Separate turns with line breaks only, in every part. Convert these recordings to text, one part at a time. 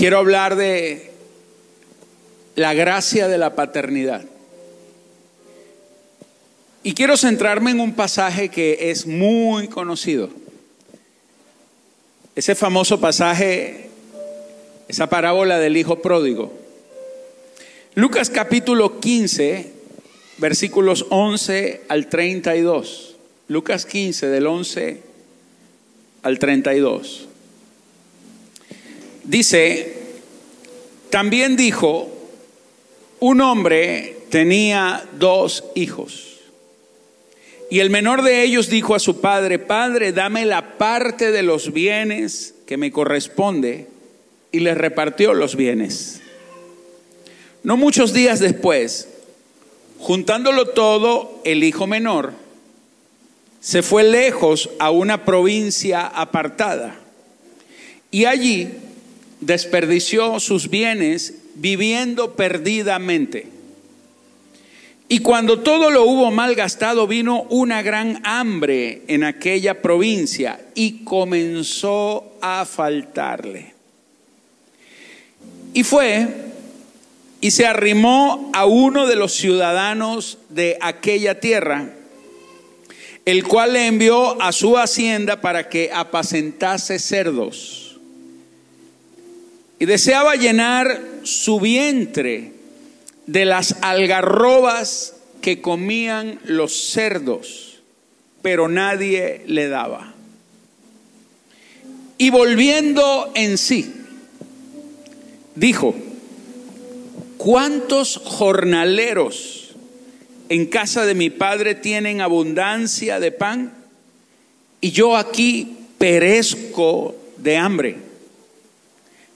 quiero hablar de la gracia de la paternidad. Y quiero centrarme en un pasaje que es muy conocido. Ese famoso pasaje, esa parábola del hijo pródigo. Lucas capítulo 15, versículos 11 al 32. Lucas 15 del 11 al 32. Dice, también dijo, un hombre tenía dos hijos. Y el menor de ellos dijo a su padre, Padre, dame la parte de los bienes que me corresponde. Y le repartió los bienes. No muchos días después, juntándolo todo, el hijo menor se fue lejos a una provincia apartada. Y allí desperdició sus bienes viviendo perdidamente. Y cuando todo lo hubo mal gastado, vino una gran hambre en aquella provincia y comenzó a faltarle. Y fue y se arrimó a uno de los ciudadanos de aquella tierra, el cual le envió a su hacienda para que apacentase cerdos. Y deseaba llenar su vientre de las algarrobas que comían los cerdos, pero nadie le daba. Y volviendo en sí, dijo, ¿cuántos jornaleros en casa de mi padre tienen abundancia de pan? Y yo aquí perezco de hambre.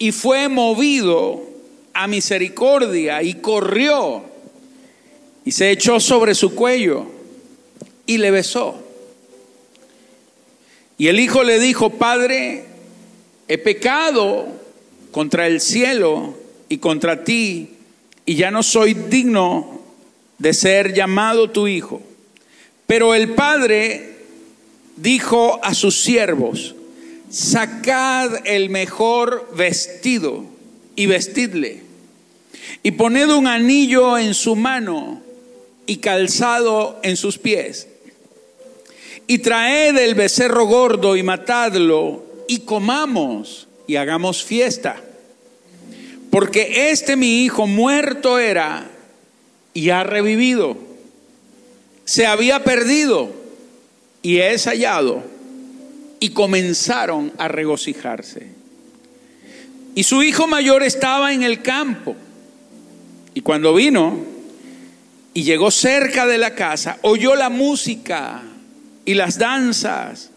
Y fue movido a misericordia y corrió y se echó sobre su cuello y le besó. Y el hijo le dijo, Padre, he pecado contra el cielo y contra ti, y ya no soy digno de ser llamado tu hijo. Pero el padre dijo a sus siervos, sacad el mejor vestido y vestidle, y poned un anillo en su mano y calzado en sus pies, y traed el becerro gordo y matadlo, y comamos y hagamos fiesta. Porque este mi hijo muerto era y ha revivido. Se había perdido y es hallado. Y comenzaron a regocijarse. Y su hijo mayor estaba en el campo. Y cuando vino y llegó cerca de la casa, oyó la música y las danzas.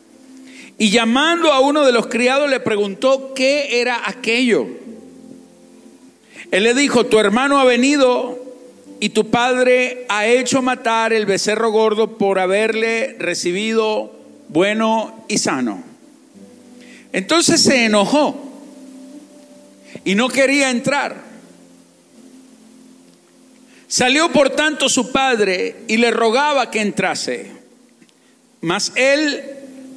Y llamando a uno de los criados le preguntó qué era aquello. Él le dijo, tu hermano ha venido y tu padre ha hecho matar el becerro gordo por haberle recibido bueno y sano. Entonces se enojó y no quería entrar. Salió por tanto su padre y le rogaba que entrase. Mas él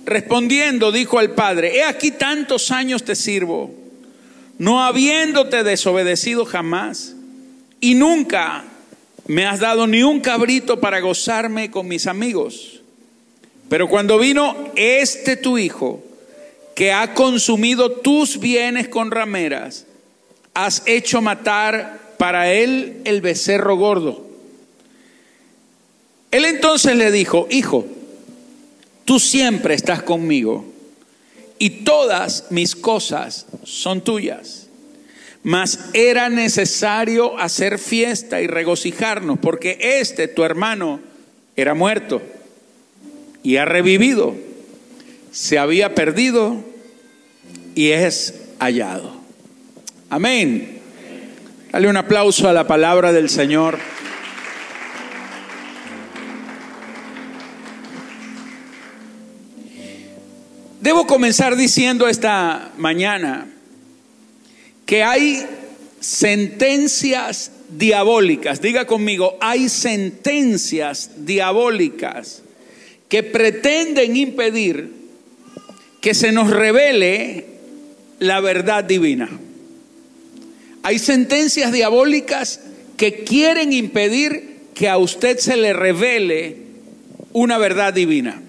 respondiendo dijo al padre, he aquí tantos años te sirvo, no habiéndote desobedecido jamás, y nunca me has dado ni un cabrito para gozarme con mis amigos. Pero cuando vino este tu hijo, que ha consumido tus bienes con rameras, has hecho matar para él el becerro gordo. Él entonces le dijo, hijo, tú siempre estás conmigo y todas mis cosas son tuyas. Mas era necesario hacer fiesta y regocijarnos porque este, tu hermano, era muerto y ha revivido. Se había perdido y es hallado. Amén. Dale un aplauso a la palabra del Señor. Debo comenzar diciendo esta mañana que hay sentencias diabólicas, diga conmigo, hay sentencias diabólicas que pretenden impedir que se nos revele la verdad divina. Hay sentencias diabólicas que quieren impedir que a usted se le revele una verdad divina.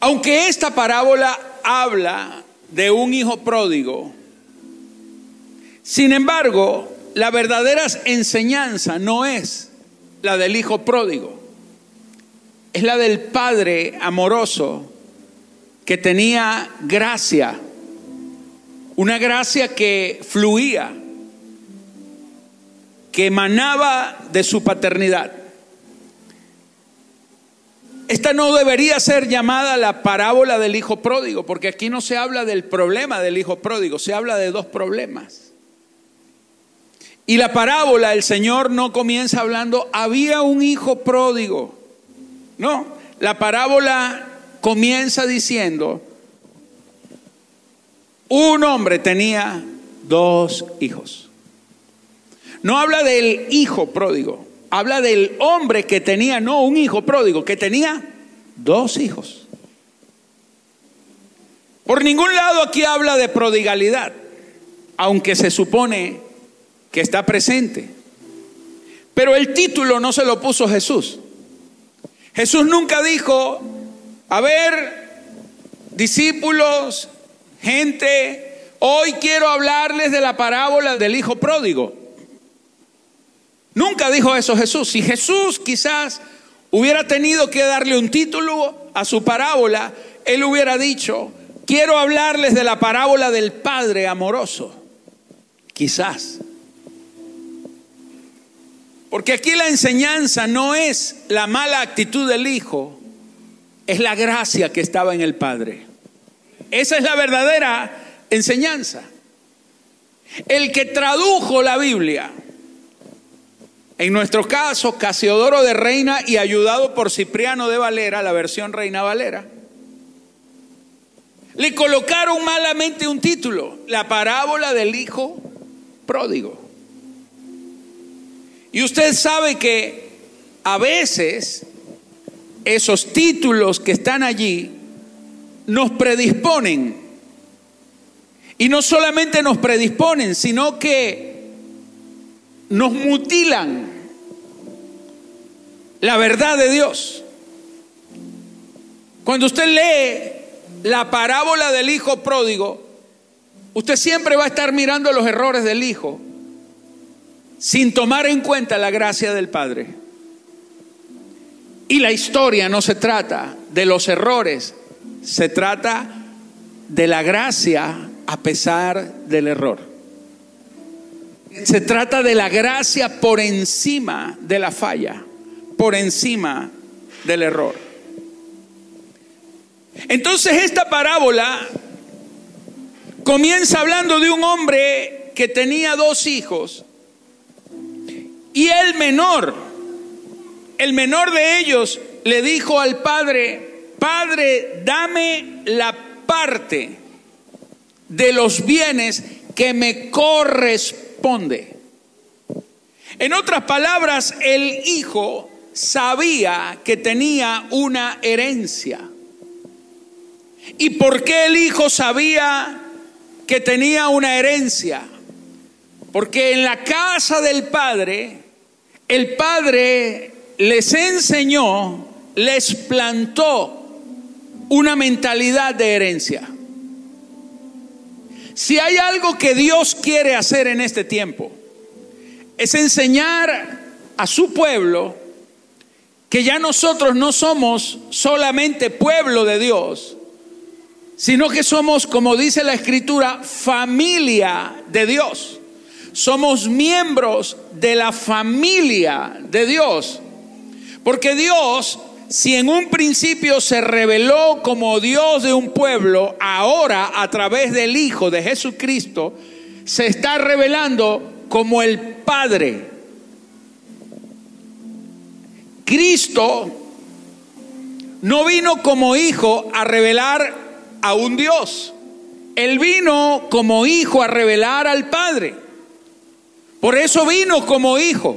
Aunque esta parábola habla de un hijo pródigo, sin embargo, la verdadera enseñanza no es la del hijo pródigo, es la del padre amoroso que tenía gracia, una gracia que fluía, que emanaba de su paternidad. Esta no debería ser llamada la parábola del hijo pródigo, porque aquí no se habla del problema del hijo pródigo, se habla de dos problemas. Y la parábola, el Señor no comienza hablando, había un hijo pródigo. No, la parábola comienza diciendo, un hombre tenía dos hijos. No habla del hijo pródigo, habla del hombre que tenía, no un hijo pródigo, que tenía dos hijos. Por ningún lado aquí habla de prodigalidad, aunque se supone que está presente. Pero el título no se lo puso Jesús. Jesús nunca dijo, a ver, discípulos, gente, hoy quiero hablarles de la parábola del hijo pródigo. Nunca dijo eso Jesús. Si Jesús quizás hubiera tenido que darle un título a su parábola, él hubiera dicho, quiero hablarles de la parábola del Padre amoroso. Quizás. Porque aquí la enseñanza no es la mala actitud del hijo, es la gracia que estaba en el Padre. Esa es la verdadera enseñanza. El que tradujo la Biblia, en nuestro caso, Casiodoro de Reina y ayudado por Cipriano de Valera, la versión Reina Valera, le colocaron malamente un título, la parábola del hijo pródigo. Y usted sabe que a veces esos títulos que están allí nos predisponen. Y no solamente nos predisponen, sino que nos mutilan la verdad de Dios. Cuando usted lee la parábola del hijo pródigo, usted siempre va a estar mirando los errores del hijo sin tomar en cuenta la gracia del Padre. Y la historia no se trata de los errores, se trata de la gracia a pesar del error. Se trata de la gracia por encima de la falla, por encima del error. Entonces esta parábola comienza hablando de un hombre que tenía dos hijos y el menor, el menor de ellos le dijo al padre, Padre, dame la parte de los bienes que me corresponde. En otras palabras, el hijo sabía que tenía una herencia. ¿Y por qué el hijo sabía que tenía una herencia? Porque en la casa del padre el Padre les enseñó, les plantó una mentalidad de herencia. Si hay algo que Dios quiere hacer en este tiempo, es enseñar a su pueblo que ya nosotros no somos solamente pueblo de Dios, sino que somos, como dice la escritura, familia de Dios somos miembros de la familia de Dios. Porque Dios si en un principio se reveló como Dios de un pueblo, ahora a través del Hijo de Jesucristo, se está revelando como el Padre. Cristo no vino como hijo a revelar a un Dios. Él vino como hijo a revelar al Padre. Por eso vino como hijo.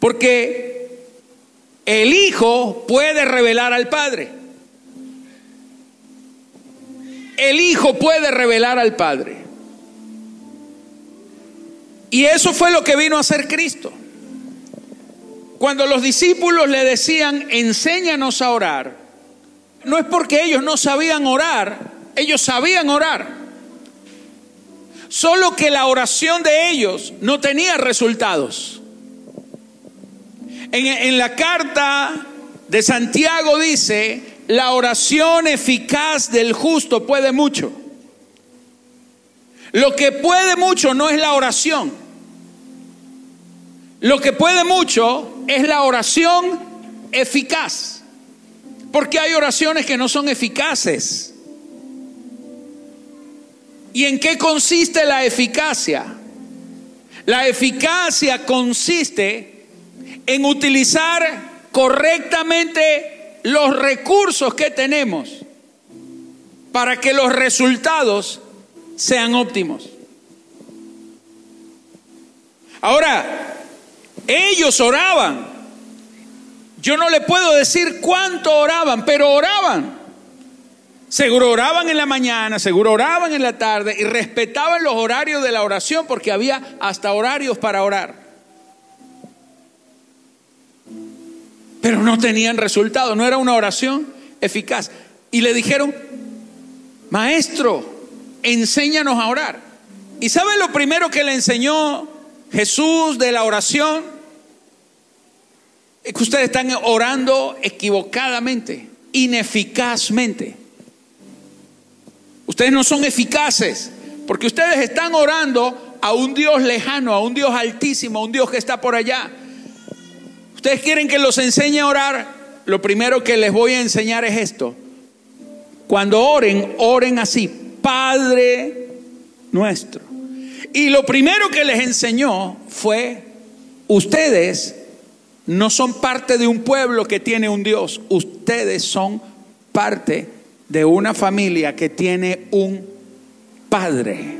Porque el hijo puede revelar al Padre. El hijo puede revelar al Padre. Y eso fue lo que vino a hacer Cristo. Cuando los discípulos le decían, enséñanos a orar, no es porque ellos no sabían orar, ellos sabían orar. Solo que la oración de ellos no tenía resultados. En, en, la carta de Santiago dice, la oración eficaz del justo puede mucho. Lo que puede mucho no es la oración. Lo que puede mucho es la oración eficaz. Porque hay oraciones que no son eficaces. ¿Y en qué consiste la eficacia? La eficacia consiste en utilizar correctamente los recursos que tenemos para que los resultados sean óptimos. Ahora, ellos oraban. Yo no le puedo decir cuánto oraban, pero oraban. Seguro oraban en la mañana, seguro oraban en la tarde y respetaban los horarios de la oración porque había hasta horarios para orar. Pero no tenían resultado, no era una oración eficaz. Y le dijeron, maestro, enséñanos a orar. ¿Y saben lo primero que le enseñó Jesús de la oración? es que ustedes están orando equivocadamente, ineficazmente. Ustedes no son eficaces, porque ustedes están orando a un Dios lejano, a un Dios altísimo, a un Dios que está por allá. Ustedes quieren que los enseñe a orar. Lo primero que les voy a enseñar es esto. Cuando oren, oren así, Padre nuestro. Y lo primero que les enseñó fue, ustedes no son parte de un pueblo que tiene un Dios, ustedes son parte de una familia que tiene un Padre.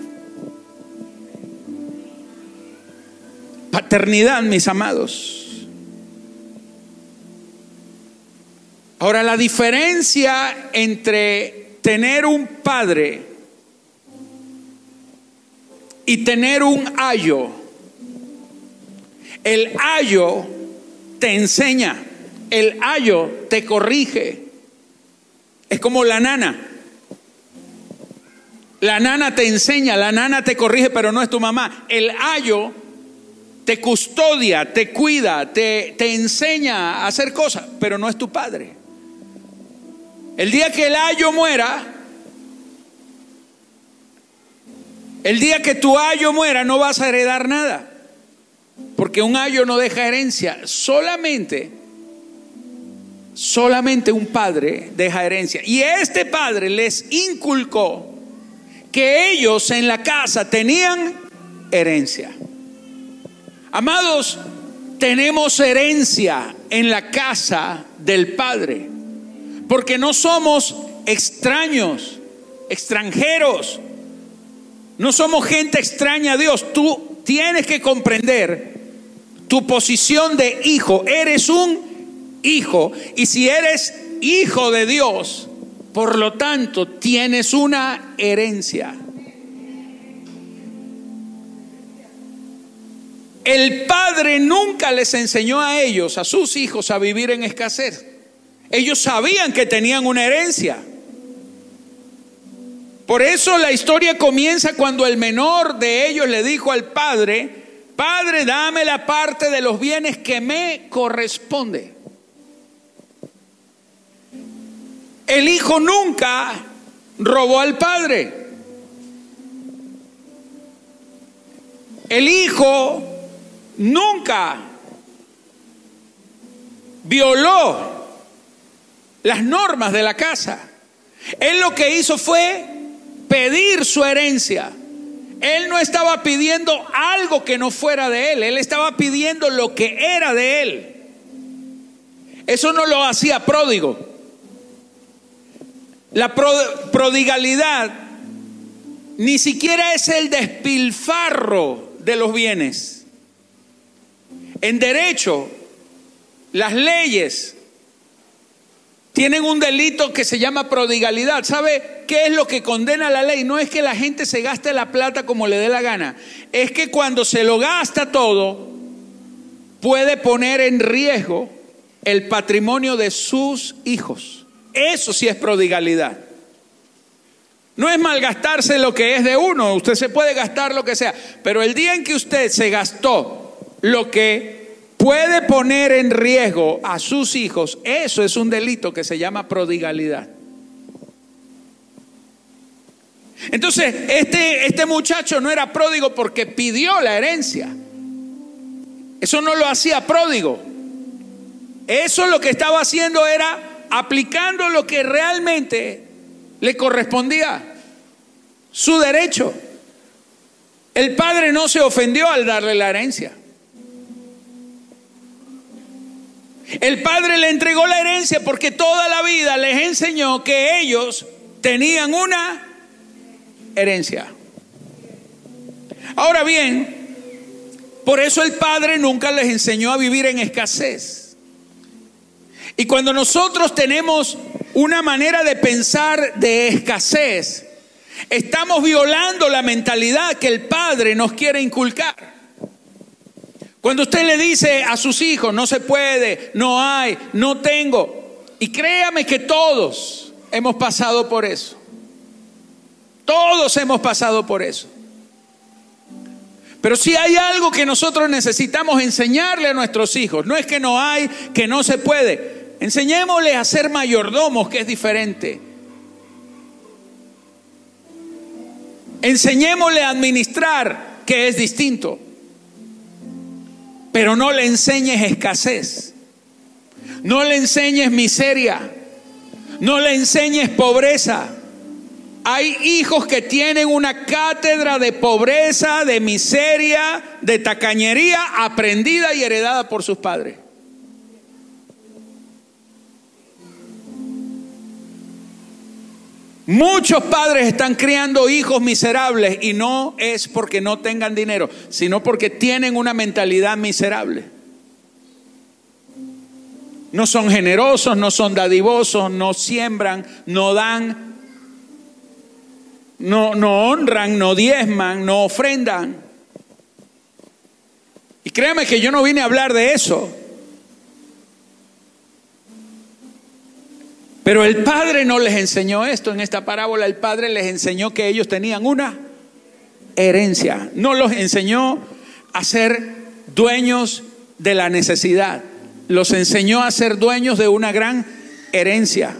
Paternidad, mis amados. Ahora, la diferencia entre tener un padre y tener un ayo. El ayo te enseña, el ayo te corrige. Es como la nana. La nana te enseña, la nana te corrige, pero no es tu mamá. El ayo te custodia, te cuida, te, te enseña a hacer cosas, pero no es tu padre. El día que el ayo muera, el día que tu ayo muera, no vas a heredar nada. Porque un ayo no deja herencia, solamente, solamente un padre deja herencia. Y este padre les inculcó que ellos en la casa tenían herencia. Amados, tenemos herencia en la casa del Padre, porque no somos extraños, extranjeros, no somos gente extraña a Dios. Tú tienes que comprender tu posición de hijo. Eres un hijo. Y si eres hijo de Dios, por lo tanto, tienes una herencia. El padre nunca les enseñó a ellos, a sus hijos, a vivir en escasez. Ellos sabían que tenían una herencia. Por eso la historia comienza cuando el menor de ellos le dijo al padre, Padre, dame la parte de los bienes que me corresponde. El hijo nunca robó al padre. El hijo nunca violó las normas de la casa. Él lo que hizo fue pedir su herencia. Él no estaba pidiendo algo que no fuera de él, él estaba pidiendo lo que era de él. Eso no lo hacía pródigo. La prodigalidad ni siquiera es el despilfarro de los bienes. En derecho, las leyes tienen un delito que se llama prodigalidad. ¿Sabe qué es lo que condena la ley? No es que la gente se gaste la plata como le dé la gana. Es que cuando se lo gasta todo, puede poner en riesgo el patrimonio de sus hijos. Eso sí es prodigalidad. No es malgastarse lo que es de uno, usted se puede gastar lo que sea, pero el día en que usted se gastó lo que puede poner en riesgo a sus hijos, eso es un delito que se llama prodigalidad. Entonces, este, este muchacho no era pródigo porque pidió la herencia. Eso no lo hacía pródigo. Eso lo que estaba haciendo era aplicando lo que realmente le correspondía, su derecho. El padre no se ofendió al darle la herencia. El padre le entregó la herencia porque toda la vida les enseñó que ellos tenían una herencia. Ahora bien, por eso el padre nunca les enseñó a vivir en escasez. Y cuando nosotros tenemos una manera de pensar de escasez, estamos violando la mentalidad que el padre nos quiere inculcar. Cuando usted le dice a sus hijos, no se puede, no hay, no tengo, y créame que todos hemos pasado por eso. Todos hemos pasado por eso. Pero si hay algo que nosotros necesitamos enseñarle a nuestros hijos, no es que no hay, que no se puede. Enseñémosle a ser mayordomos, que es diferente. Enseñémosle a administrar, que es distinto. Pero no le enseñes escasez. No le enseñes miseria. No le enseñes pobreza. Hay hijos que tienen una cátedra de pobreza, de miseria, de tacañería aprendida y heredada por sus padres. Muchos padres están criando hijos miserables y no es porque no tengan dinero, sino porque tienen una mentalidad miserable. No son generosos, no son dadivosos, no siembran, no dan, no, no honran, no diezman, no ofrendan. Y créame que yo no vine a hablar de eso. Pero el Padre no les enseñó esto. En esta parábola el Padre les enseñó que ellos tenían una herencia. No los enseñó a ser dueños de la necesidad. Los enseñó a ser dueños de una gran herencia.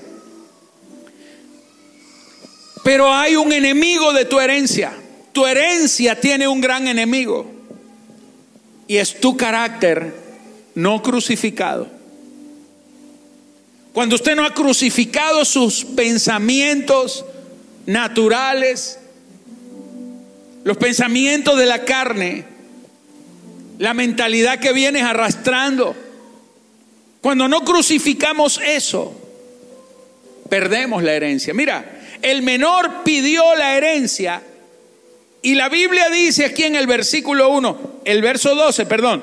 Pero hay un enemigo de tu herencia. Tu herencia tiene un gran enemigo. Y es tu carácter no crucificado. Cuando usted no ha crucificado sus pensamientos naturales, los pensamientos de la carne, la mentalidad que vienes arrastrando. Cuando no crucificamos eso, perdemos la herencia. Mira, el menor pidió la herencia y la Biblia dice aquí en el versículo 1, el verso 12, perdón,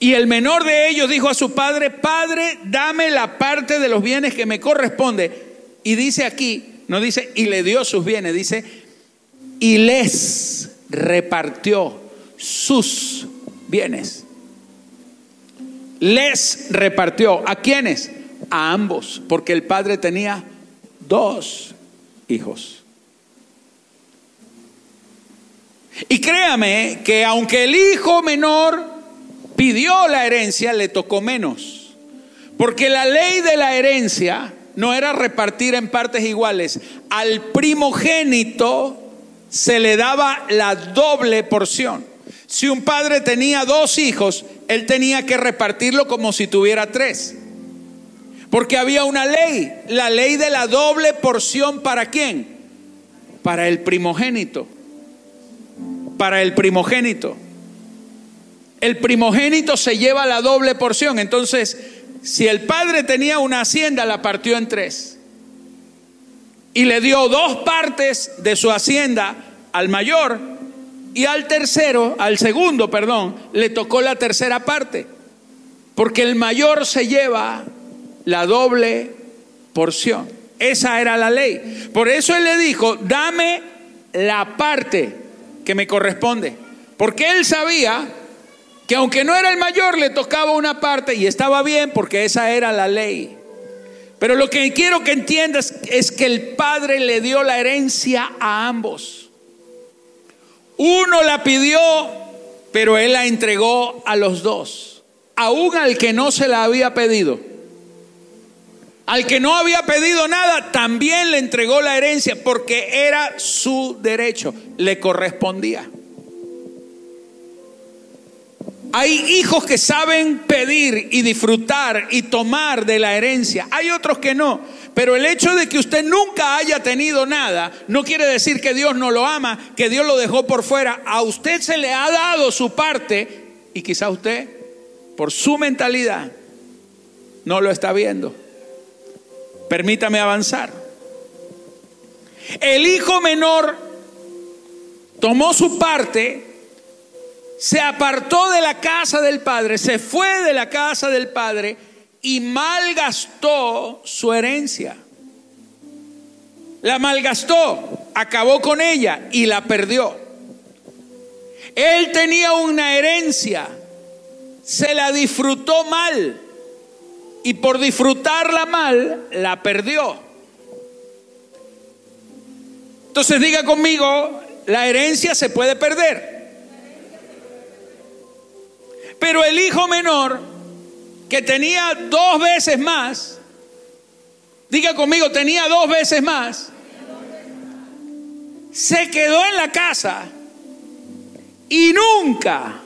y el menor de ellos dijo a su padre, Padre, dame la parte de los bienes que me corresponde. Y dice aquí, no dice, y le dio sus bienes, dice, y les repartió sus bienes. Les repartió. ¿A quiénes? A ambos, porque el padre tenía dos hijos. Y créame que aunque el hijo menor pidió la herencia, le tocó menos. Porque la ley de la herencia no era repartir en partes iguales. Al primogénito se le daba la doble porción. Si un padre tenía dos hijos, él tenía que repartirlo como si tuviera tres. Porque había una ley, la ley de la doble porción para quién? Para el primogénito. Para el primogénito. El primogénito se lleva la doble porción. Entonces, si el padre tenía una hacienda, la partió en tres. Y le dio dos partes de su hacienda al mayor y al tercero, al segundo, perdón, le tocó la tercera parte. Porque el mayor se lleva la doble porción. Esa era la ley. Por eso él le dijo, dame la parte que me corresponde. Porque él sabía que aunque no era el mayor, le tocaba una parte y estaba bien porque esa era la ley. Pero lo que quiero que entiendas es que el padre le dio la herencia a ambos. Uno la pidió, pero él la entregó a los dos, aún al que no se la había pedido. Al que no había pedido nada, también le entregó la herencia porque era su derecho, le correspondía. Hay hijos que saben pedir y disfrutar y tomar de la herencia. Hay otros que no. Pero el hecho de que usted nunca haya tenido nada no quiere decir que Dios no lo ama, que Dios lo dejó por fuera. A usted se le ha dado su parte y quizá usted, por su mentalidad, no lo está viendo. Permítame avanzar. El hijo menor tomó su parte, se apartó de la casa del padre, se fue de la casa del padre y malgastó su herencia. La malgastó, acabó con ella y la perdió. Él tenía una herencia, se la disfrutó mal y por disfrutarla mal, la perdió. Entonces diga conmigo, la herencia se puede perder. Pero el hijo menor, que tenía dos veces más, diga conmigo, tenía dos veces más, se quedó en la casa y nunca,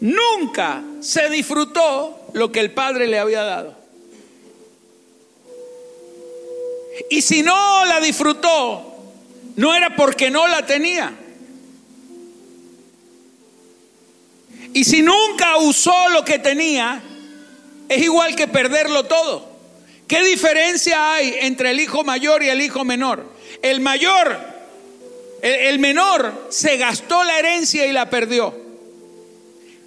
nunca se disfrutó lo que el padre le había dado. Y si no la disfrutó, no era porque no la tenía. Y si nunca usó lo que tenía, es igual que perderlo todo. ¿Qué diferencia hay entre el hijo mayor y el hijo menor? El mayor, el, menor se gastó la herencia y la perdió.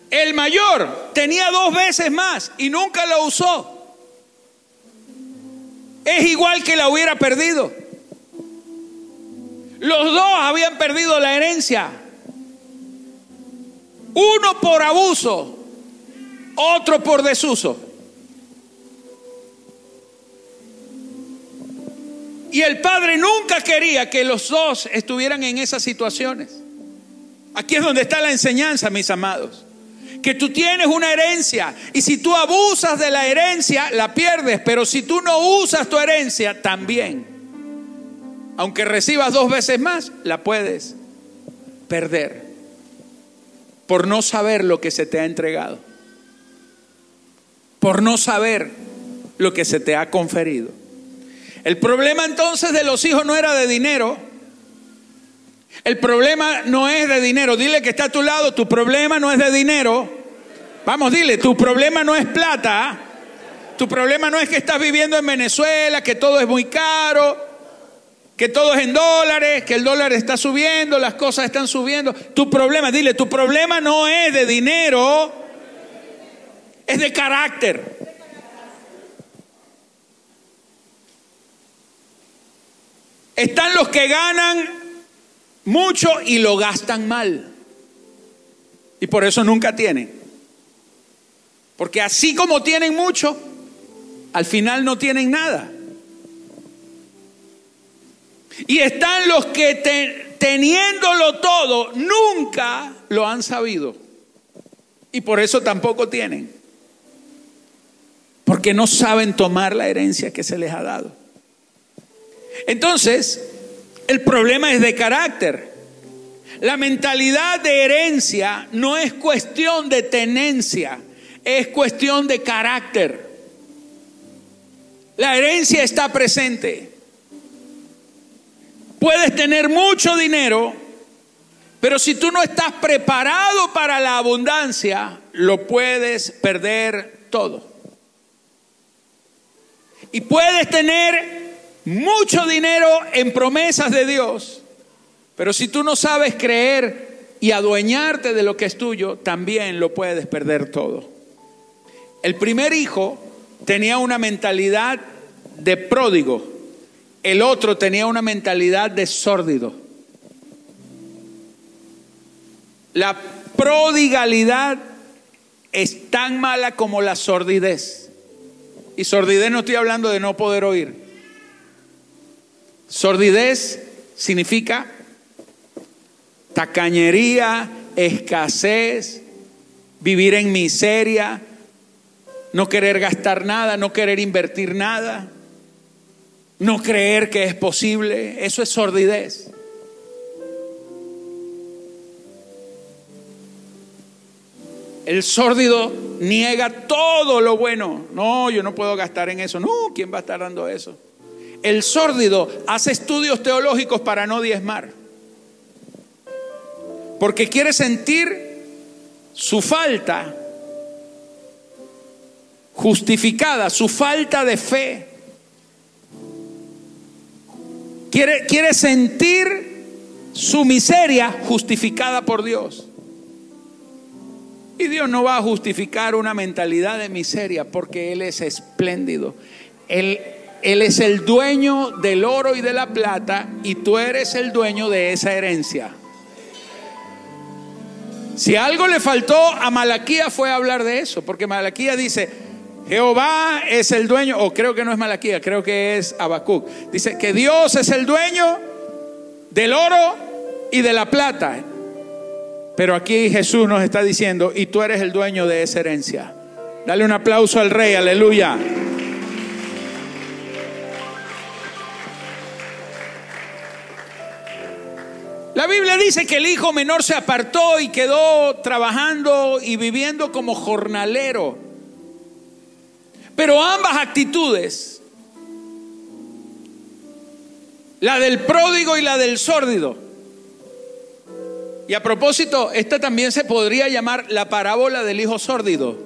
El mayor tenía dos veces más y nunca lo usó es igual que la hubiera perdido. Los dos habían perdido la herencia. Uno por abuso, otro por desuso. Y el padre nunca quería que los dos estuvieran en esas situaciones. Aquí es donde está la enseñanza, mis amados que tú tienes una herencia y si tú abusas de la herencia, la pierdes, pero si tú no usas tu herencia, también. Aunque recibas dos veces más, la puedes perder por no saber lo que se te ha entregado, por no saber lo que se te ha conferido. El problema entonces de los hijos no era de dinero, el problema no es de dinero. Dile que está a tu lado, tu problema no es de dinero. Vamos, dile, tu problema no es plata. Tu problema no es que estás viviendo en Venezuela, que todo es muy caro, que todo es en dólares, que el dólar está subiendo, las cosas están subiendo. Tu problema, dile, tu problema no es de dinero, es de carácter. Están los que ganan mucho y lo gastan mal. Y por eso nunca tienen. Porque así como tienen mucho, al final no tienen nada. Y están los que teniéndolo todo, nunca lo han sabido. Y por eso tampoco tienen. Porque no saben tomar la herencia que se les ha dado. Entonces, el problema es de carácter. La mentalidad de herencia no es cuestión de tenencia, es cuestión de carácter. La herencia está presente. Puedes tener mucho dinero, pero si tú no estás preparado para la abundancia, lo puedes perder todo. Y puedes tener mucho dinero en promesas de Dios, pero si tú no sabes creer y adueñarte de lo que es tuyo, también lo puedes perder todo. El primer hijo tenía una mentalidad de pródigo, el otro tenía una mentalidad de sórdido. La prodigalidad es tan mala como la sordidez. Y sordidez no estoy hablando de no poder oír. Sordidez significa tacañería, escasez, vivir en miseria, no querer gastar nada, no querer invertir nada, no creer que es posible. Eso es sordidez. El sórdido niega todo lo bueno. No, yo no puedo gastar en eso. No, ¿quién va a estar dando eso? El sórdido hace estudios teológicos para no diezmar. Porque quiere sentir su falta justificada, su falta de fe. Quiere, quiere sentir su miseria justificada por Dios. Y Dios no va a justificar una mentalidad de miseria porque Él es espléndido. Él, él es el dueño del oro y de la plata y tú eres el dueño de esa herencia. Si algo le faltó a Malaquía fue hablar de eso, porque Malaquía dice, Jehová es el dueño, o creo que no es Malaquía, creo que es Habacuc. Dice que Dios es el dueño del oro y de la plata. Pero aquí Jesús nos está diciendo, y tú eres el dueño de esa herencia. Dale un aplauso al rey, aleluya. La Biblia dice que el hijo menor se apartó y quedó trabajando y viviendo como jornalero. Pero ambas actitudes, la del pródigo y la del sórdido, y a propósito, esta también se podría llamar la parábola del hijo sórdido.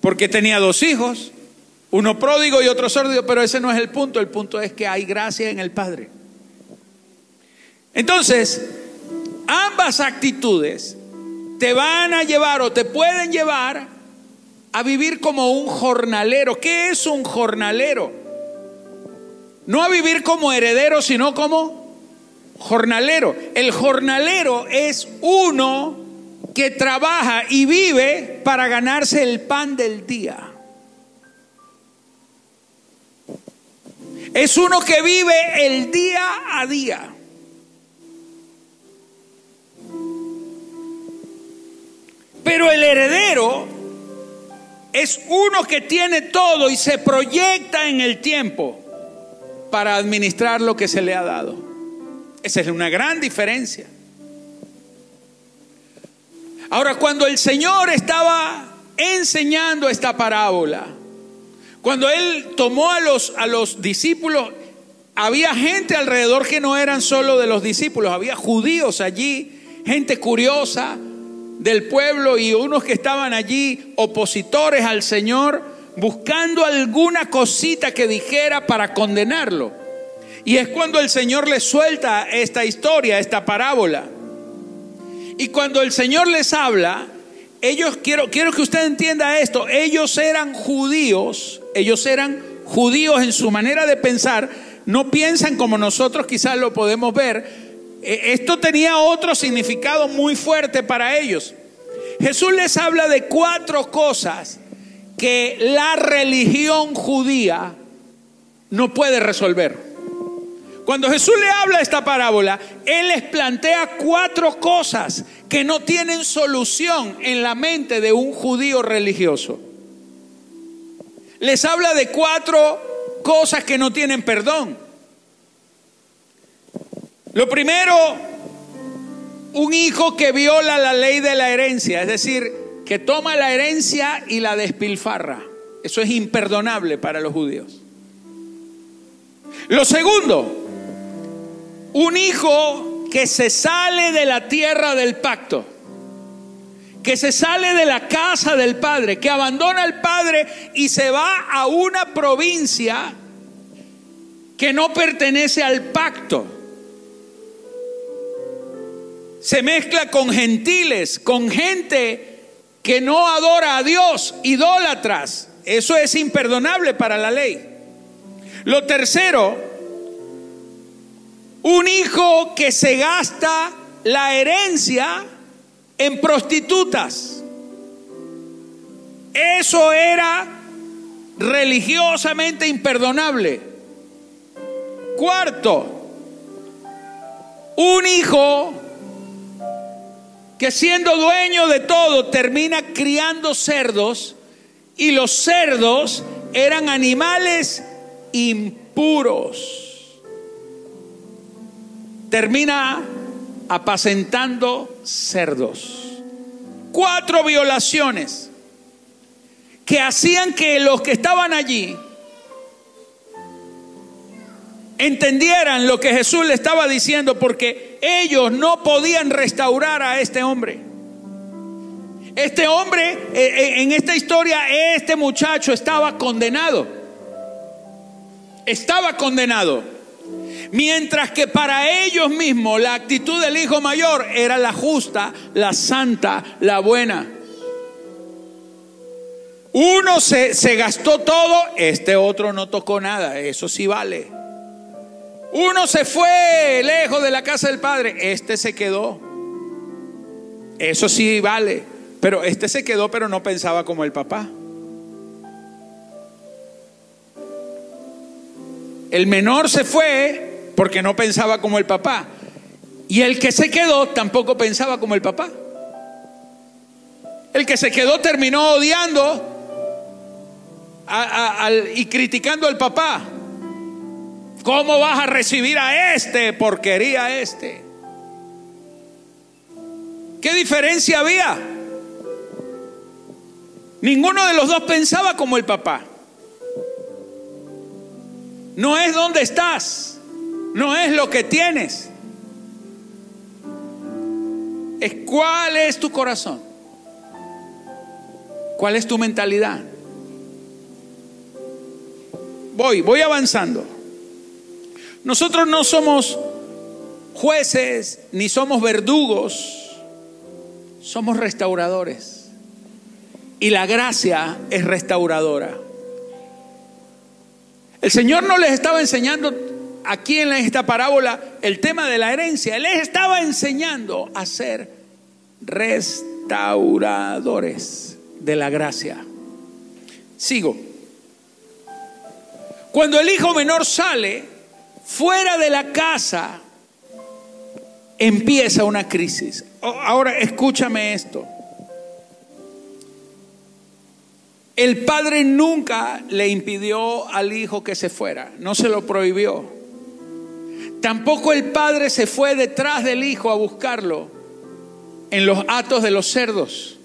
Porque tenía dos hijos, uno pródigo y otro sórdido, pero ese no es el punto, el punto es que hay gracia en el Padre. Entonces, ambas actitudes te van a llevar o te pueden llevar a vivir como un jornalero. ¿Qué es un jornalero? No a vivir como heredero, sino como jornalero. El jornalero es uno que trabaja y vive para ganarse el pan del día. Es uno que vive el día a día. Pero el heredero es uno que tiene todo y se proyecta en el tiempo para administrar lo que se le ha dado. Esa es una gran diferencia. Ahora, cuando el Señor estaba enseñando esta parábola, cuando Él tomó a los, a los discípulos, había gente alrededor que no eran solo de los discípulos, había judíos allí, gente curiosa del pueblo y unos que estaban allí opositores al Señor, buscando alguna cosita que dijera para condenarlo. Y es cuando el Señor les suelta esta historia, esta parábola. Y cuando el Señor les habla, ellos, quiero, quiero que usted entienda esto, ellos eran judíos, ellos eran judíos en su manera de pensar, no piensan como nosotros quizás lo podemos ver. E, esto tenía otro significado muy fuerte para ellos. Jesús les habla de cuatro cosas que la religión judía no puede resolver. Cuando Jesús le habla esta parábola, Él les plantea cuatro cosas que no tienen solución en la mente de un judío religioso. Les habla de cuatro cosas que no tienen perdón. Lo primero, un hijo que viola la ley de la herencia, es decir, que toma la herencia y la despilfarra. Eso es imperdonable para los judíos. Lo segundo, un hijo que se sale de la tierra del pacto, que se sale de la casa del padre, que abandona al padre y se va a una provincia que no pertenece al pacto. Se mezcla con gentiles, con gente que no adora a Dios, idólatras. Eso es imperdonable para la ley. Lo tercero, un hijo que se gasta la herencia en prostitutas. Eso era religiosamente imperdonable. Cuarto, un hijo que siendo dueño de todo termina criando cerdos y los cerdos eran animales impuros. Termina apacentando cerdos. Cuatro violaciones que hacían que los que estaban allí entendieran lo que Jesús le estaba diciendo porque ellos no podían restaurar a este hombre. Este hombre, eh, eh, en esta historia, este muchacho estaba condenado. Estaba condenado. Mientras que para ellos mismos la actitud del hijo mayor era la justa, la santa, la buena. Uno se, se gastó todo, este otro no tocó nada, eso sí vale. Uno se fue lejos de la casa del padre, este se quedó. Eso sí vale. Pero este se quedó, pero no pensaba como el papá. El menor se fue porque no pensaba como el papá. Y el que se quedó tampoco pensaba como el papá. El que se quedó terminó odiando y criticando al papá. ¿Cómo vas a recibir a este porquería este? ¿Qué diferencia había? Ninguno de los dos pensaba como el papá. No es donde estás, no es lo que tienes. Es cuál es tu corazón, cuál es tu mentalidad. Voy, voy avanzando. Nosotros no somos jueces ni somos verdugos, somos restauradores. Y la gracia es restauradora. El Señor no les estaba enseñando aquí en esta parábola el tema de la herencia, Él les estaba enseñando a ser restauradores de la gracia. Sigo. Cuando el hijo menor sale, fuera de la casa empieza una crisis. Ahora escúchame esto. El padre nunca le impidió al hijo que se fuera, no se lo prohibió. Tampoco el padre se fue detrás del hijo a buscarlo en los atos de los cerdos.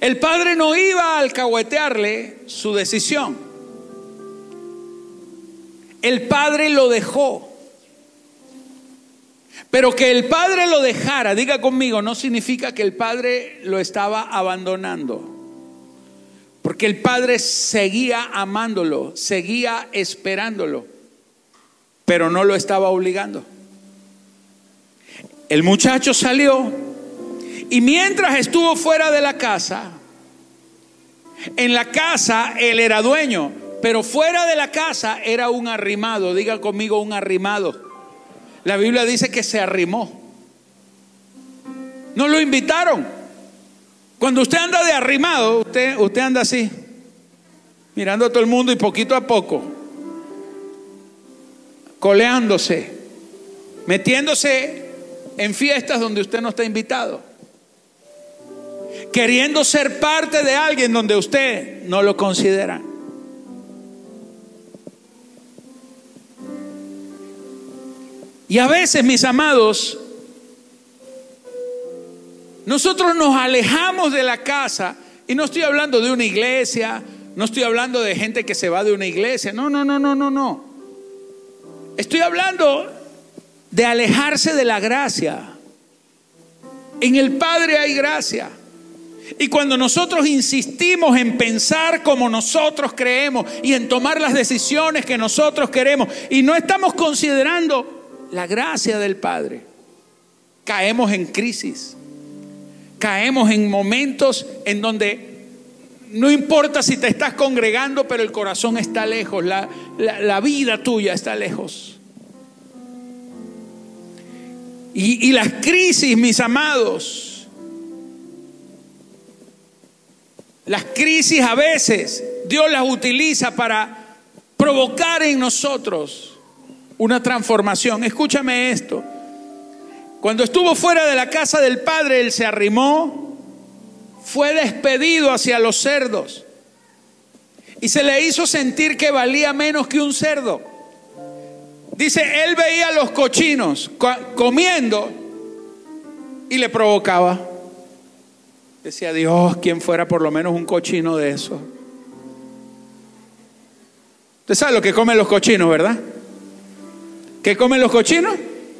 El padre no iba a alcahuetearle su decisión. El padre lo dejó. Pero que el padre lo dejara, diga conmigo, no significa que el padre lo estaba abandonando. Porque el padre seguía amándolo, seguía esperándolo, pero no lo estaba obligando. El muchacho salió y mientras estuvo fuera de la casa, en la casa él era dueño, pero fuera de la casa era un arrimado, diga conmigo un arrimado. La Biblia dice que se arrimó. No lo invitaron. Cuando usted anda de arrimado, usted, usted anda así, mirando a todo el mundo y poquito a poco, coleándose, metiéndose en fiestas donde usted no está invitado, queriendo ser parte de alguien donde usted no lo considera. Y a veces, mis amados, nosotros nos alejamos de la casa Y no estoy hablando de una iglesia, no estoy hablando de gente que se va de una iglesia, no, no, no, no, no, no. Estoy hablando de alejarse de la gracia. En el Padre hay gracia. Y cuando nosotros insistimos en pensar como nosotros creemos y en tomar las decisiones que nosotros queremos y no estamos considerando la gracia del Padre, caemos en crisis. Caemos en momentos en donde no importa si te estás congregando, pero el corazón está lejos, la, la vida tuya está lejos. Y, y las crisis, mis amados, las crisis a veces Dios las utiliza para provocar en nosotros una transformación. Escúchame esto. Cuando estuvo fuera de la casa del Padre, Él se arrimó, fue despedido hacia los cerdos y se le hizo sentir que valía menos que un cerdo. Dice, él veía a los cochinos comiendo y le provocaba. Decía, Dios, quien fuera por lo menos un cochino de eso. Usted sabe lo que comen los cochinos, ¿verdad? ¿Qué comen los cochinos?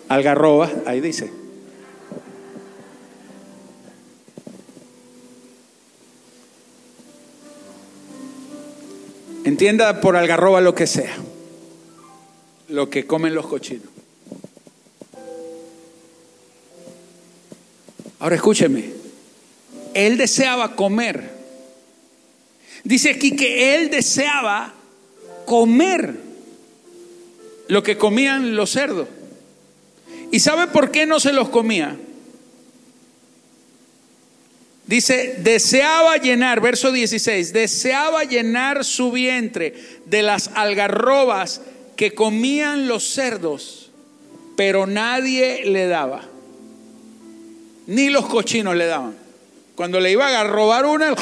Algarroba, ahí dice. Entienda por algarroba lo que sea lo que comen los cochinos. Ahora escúcheme, él deseaba comer. Dice aquí que él deseaba comer lo que comían los cerdos. ¿Y sabe por qué no se los comía? Dice, deseaba llenar, verso 16, deseaba llenar su vientre de las algarrobas que comían los cerdos, pero nadie le daba. Ni los cochinos le daban. Cuando le iban a robar una,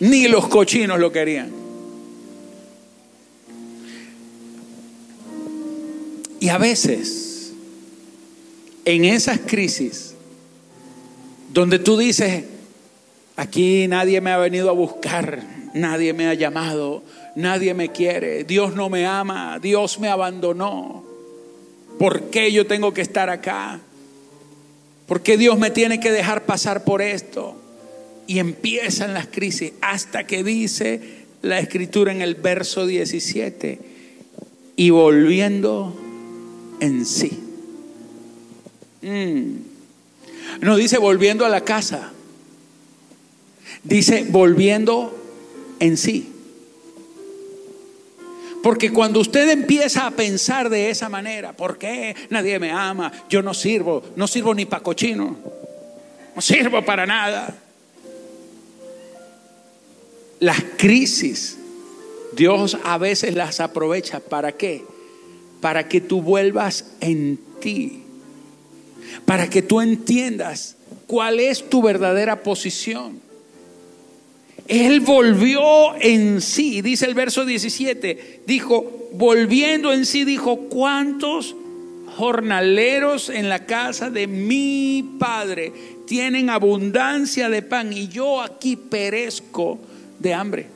ni los cochinos lo querían. Y a veces, en esas crisis, donde tú dices, Aquí nadie me ha venido a buscar, nadie me ha llamado, nadie me quiere, Dios no me ama, Dios me abandonó. ¿Por qué yo tengo que estar acá? ¿Por qué Dios me tiene que dejar pasar por esto? Y empiezan las crisis hasta que dice la escritura en el verso 17, y volviendo en sí. Mm. No dice volviendo a la casa Dice, volviendo en sí. Porque cuando usted empieza a pensar de esa manera, ¿por qué nadie me ama? Yo no sirvo, no sirvo ni para cochino, no sirvo para nada. Las crisis, Dios a veces las aprovecha. ¿Para qué? Para que tú vuelvas en ti. Para que tú entiendas cuál es tu verdadera posición. Él volvió en sí, dice el verso 17, dijo, volviendo en sí, dijo, ¿cuántos jornaleros en la casa de mi padre tienen abundancia de pan y yo aquí perezco de hambre?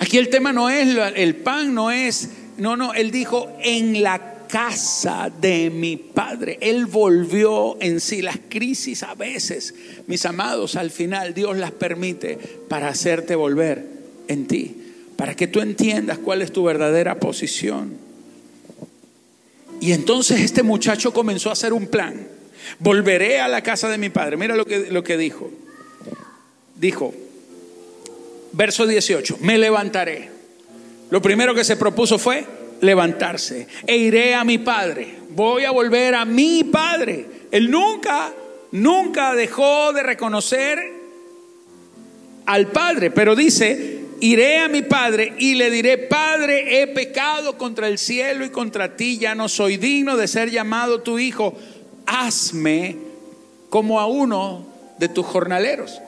Aquí el tema no es el pan, no es, no, no, él dijo, en la casa de mi Padre. Él volvió en sí. Las crisis a veces, mis amados, al final Dios las permite para hacerte volver en ti, para que tú entiendas cuál es tu verdadera posición. Y entonces este muchacho comenzó a hacer un plan. Volveré a la casa de mi padre. Mira lo que, lo que dijo. Dijo, verso 18, me levantaré. Lo primero que se propuso fue levantarse e iré a mi padre. Voy a volver a mi padre. Él nunca, nunca dejó de reconocer al padre, pero dice, iré a mi padre y le diré, Padre, he pecado contra el cielo y contra ti, ya no soy digno de ser llamado tu hijo. Hazme como a uno de tus jornaleros.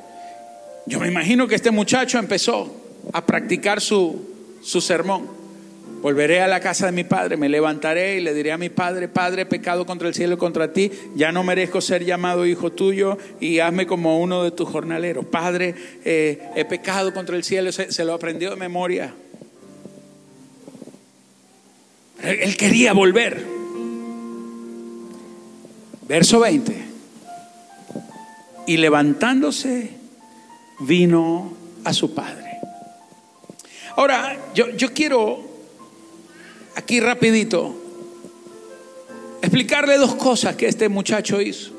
Yo me imagino que este muchacho empezó a practicar su, su sermón. Volveré a la casa de mi padre, me levantaré y le diré a mi padre, Padre, pecado contra el cielo y contra ti, ya no merezco ser llamado hijo tuyo y hazme como uno de tus jornaleros. Padre, eh, he pecado contra el cielo, se, se lo aprendió de memoria. Él quería volver. Verso 20. Y levantándose, vino a su padre. Ahora, yo, yo quiero aquí rapidito, explicarle dos cosas que este muchacho hizo.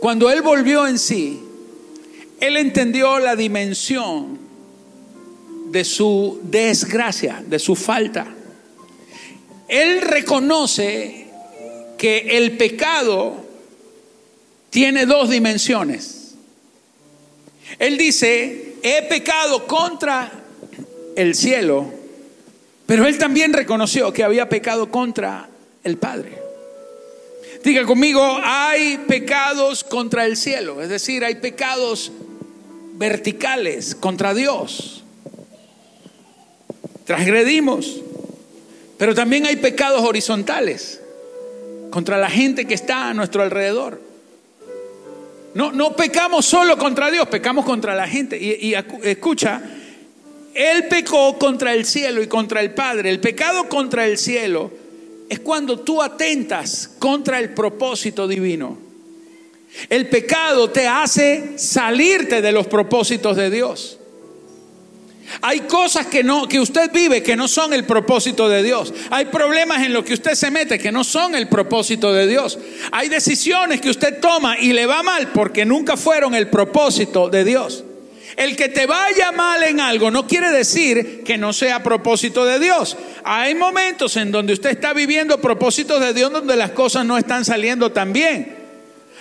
Cuando él volvió en sí, él entendió la dimensión de su desgracia, de su falta. Él reconoce que el pecado tiene dos dimensiones. Él dice, he pecado contra el cielo pero él también reconoció que había pecado contra el Padre. Diga conmigo, hay pecados contra el cielo, es decir, hay pecados verticales contra Dios. Transgredimos, pero también hay pecados horizontales contra la gente que está a nuestro alrededor. No, no pecamos solo contra Dios, pecamos contra la gente. Y, y escucha, él pecó contra el cielo y contra el Padre. El pecado contra el cielo es cuando tú atentas contra el propósito divino. El pecado te hace salirte de los propósitos de Dios. Hay cosas que no que usted vive que no son el propósito de Dios. Hay problemas en los que usted se mete que no son el propósito de Dios. Hay decisiones que usted toma y le va mal porque nunca fueron el propósito de Dios. El que te vaya mal en algo no quiere decir que no sea propósito de Dios. Hay momentos en donde usted está viviendo propósitos de Dios donde las cosas no están saliendo tan bien.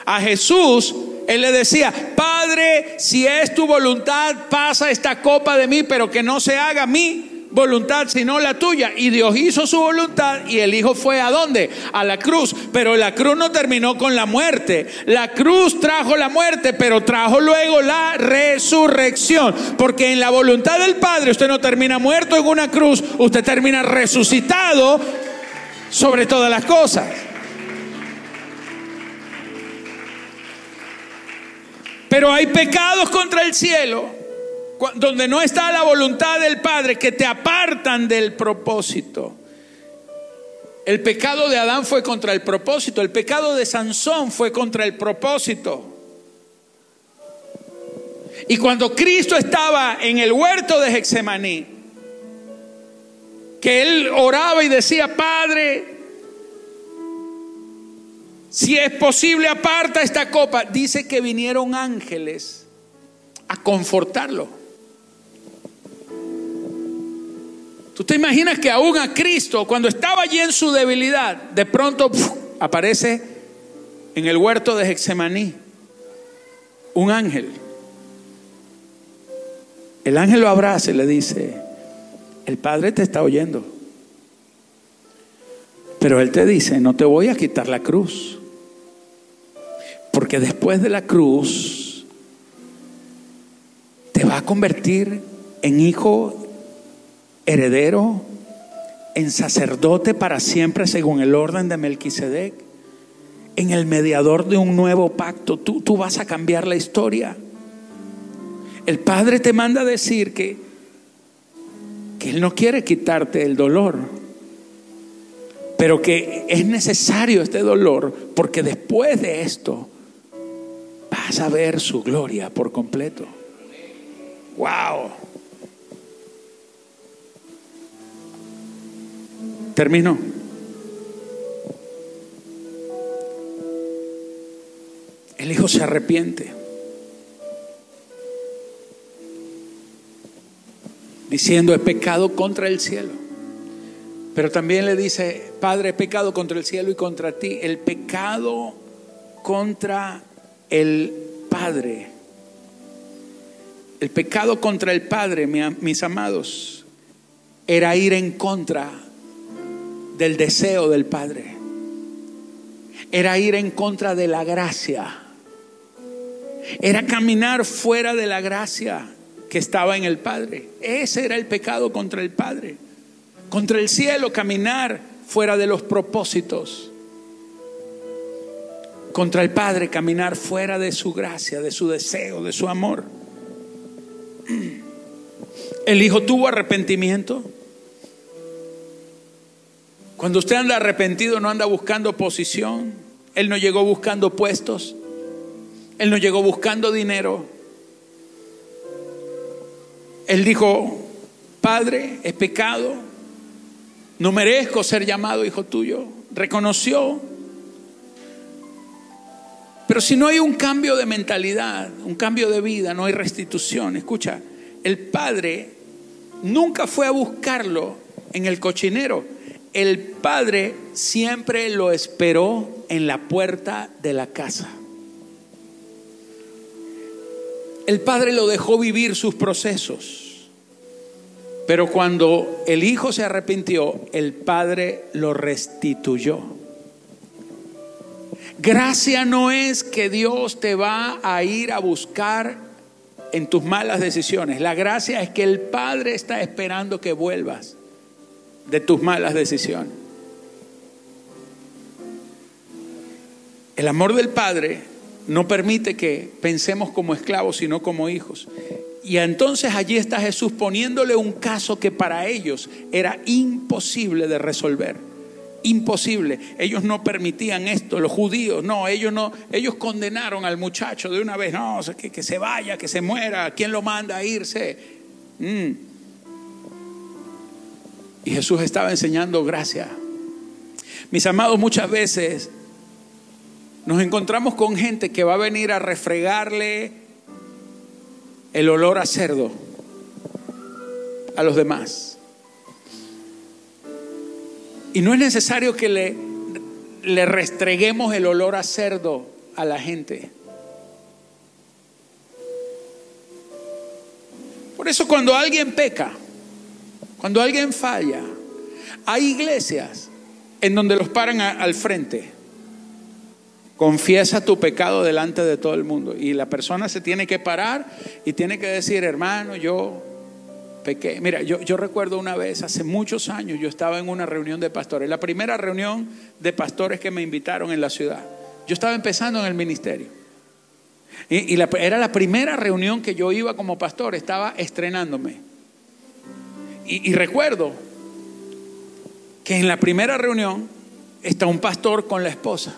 A Jesús, Él le decía, Padre, si es tu voluntad, pasa esta copa de mí, pero que no se haga mí voluntad sino la tuya. Y Dios hizo su voluntad y el Hijo fue a dónde? A la cruz. Pero la cruz no terminó con la muerte. La cruz trajo la muerte, pero trajo luego la resurrección. Porque en la voluntad del Padre usted no termina muerto en una cruz, usted termina resucitado sobre todas las cosas. Pero hay pecados contra el cielo donde no está la voluntad del Padre, que te apartan del propósito. El pecado de Adán fue contra el propósito, el pecado de Sansón fue contra el propósito. Y cuando Cristo estaba en el huerto de Hexemaní, que él oraba y decía, Padre, si es posible, aparta esta copa. Dice que vinieron ángeles a confortarlo. ¿Tú te imaginas que aún a Cristo, cuando estaba allí en su debilidad, de pronto aparece en el huerto de Hexemaní un ángel? El ángel lo abraza y le dice, el Padre te está oyendo. Pero Él te dice, no te voy a quitar la cruz. Porque después de la cruz te va a convertir en hijo heredero, en sacerdote para siempre según el orden de Melquisedec, en el mediador de un nuevo pacto. Tú, tú vas a cambiar la historia. El Padre te manda a decir que, que Él no quiere quitarte el dolor, pero que es necesario este dolor porque después de esto a ver su gloria por completo. ¡Wow! Termino. El hijo se arrepiente. Diciendo, he pecado contra el cielo. Pero también le dice, Padre, he pecado contra el cielo y contra ti. El pecado contra el Padre. El pecado contra el Padre, mis amados, era ir en contra del deseo del Padre. Era ir en contra de la gracia. Era caminar fuera de la gracia que estaba en el Padre. Ese era el pecado contra el Padre. Contra el cielo, caminar fuera de los propósitos. Contra el Padre, caminar fuera de su gracia, de su deseo, de su amor. El Hijo tuvo arrepentimiento. Cuando usted anda arrepentido no anda buscando posición. Él no llegó buscando puestos. Él no llegó buscando dinero. Él dijo, Padre, es pecado. No merezco ser llamado hijo tuyo. Reconoció. Pero si no hay un cambio de mentalidad, un cambio de vida, no hay restitución. Escucha, el Padre nunca fue a buscarlo en el cochinero. El Padre siempre lo esperó en la puerta de la casa. El Padre lo dejó vivir sus procesos. Pero cuando el Hijo se arrepintió, el Padre lo restituyó. Gracia no es que Dios te va a ir a buscar en tus malas decisiones. La gracia es que el Padre está esperando que vuelvas de tus malas decisiones. El amor del Padre no permite que pensemos como esclavos, sino como hijos. Y entonces allí está Jesús poniéndole un caso que para ellos era imposible de resolver. Imposible. Ellos no permitían esto, los judíos, no, ellos no, ellos condenaron al muchacho de una vez, no, que, que se vaya, que se muera, ¿quién lo manda a irse? Mm. Y Jesús estaba enseñando gracia. Mis amados, muchas veces nos encontramos con gente que va a venir a refregarle el olor a cerdo a los demás. Y no es necesario que le, le restreguemos el olor a cerdo a la gente. Por eso cuando alguien peca, cuando alguien falla, hay iglesias en donde los paran al frente Confiesa tu pecado delante de todo el mundo. Y la persona se tiene que parar y tiene que decir, hermano, yo Mira, yo recuerdo una vez, hace muchos años, yo estaba en una reunión de pastores, la primera reunión de pastores que me invitaron en la ciudad. Yo estaba empezando en el ministerio. Y, era la primera reunión que yo iba como pastor, estaba estrenándome. y recuerdo que en la primera reunión está un pastor con la esposa.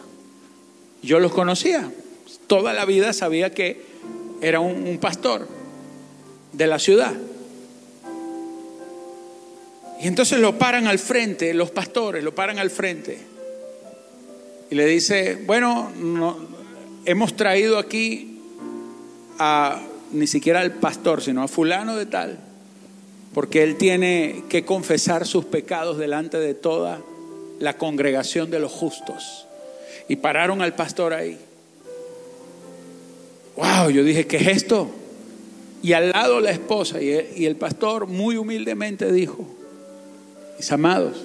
Yo los conocía. Toda la vida sabía que era un, pastor de la ciudad. Y entonces lo paran al frente, los pastores lo paran al frente. Y le dice, bueno, hemos traído aquí a ni siquiera al pastor, sino a fulano de tal, porque él tiene que confesar sus pecados delante de toda la congregación de los justos. Y pararon al pastor ahí. Wow, yo dije, ¿qué es esto? Y al lado la esposa y el, pastor muy humildemente dijo, mis amados,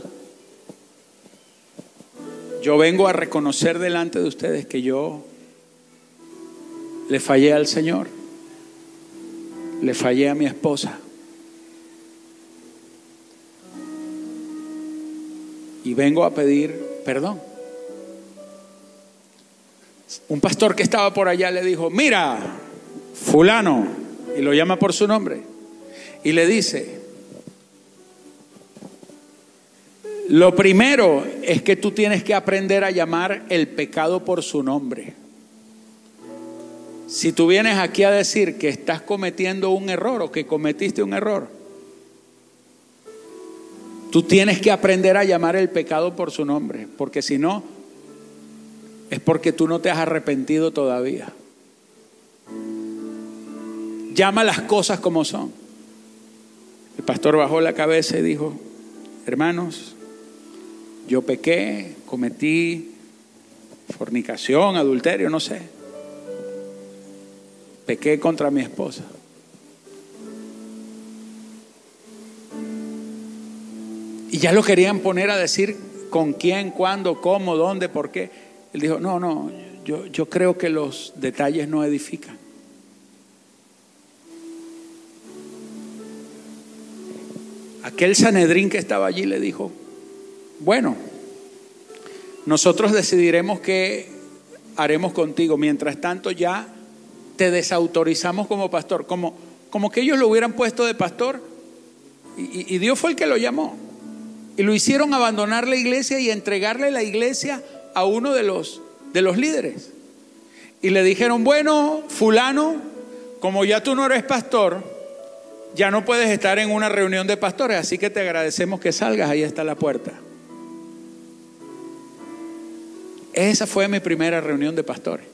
yo vengo a reconocer delante de ustedes que yo le fallé al Señor, le fallé a mi esposa. Y vengo a pedir perdón. Un pastor que estaba por allá le dijo, mira, fulano, y lo llama por su nombre, y le dice, lo primero es que tú tienes que aprender a llamar el pecado por su nombre. Si tú vienes aquí a decir que estás cometiendo un error o que cometiste un error, tú tienes que aprender a llamar el pecado por su nombre, porque si no, es porque tú no te has arrepentido todavía. Llama las cosas como son. El pastor bajó la cabeza y dijo, hermanos, yo pequé, cometí fornicación, adulterio, no sé. Pequé contra mi esposa. Y ya lo querían poner a decir con quién, cuándo, cómo, dónde, por qué. Él dijo, no, no, yo, yo creo que los detalles no edifican. aquel Sanedrín que estaba allí le dijo, bueno, nosotros decidiremos qué haremos contigo. Mientras tanto ya te desautorizamos como pastor, como, como que ellos lo hubieran puesto de pastor y, Dios fue el que lo llamó. Y lo hicieron abandonar la iglesia y entregarle la iglesia a uno de los, de los líderes. Y le dijeron, bueno, fulano, como ya tú no eres pastor, ya no puedes estar en una reunión de pastores, así que te agradecemos que salgas, ahí está la puerta. Esa fue mi primera reunión de pastores.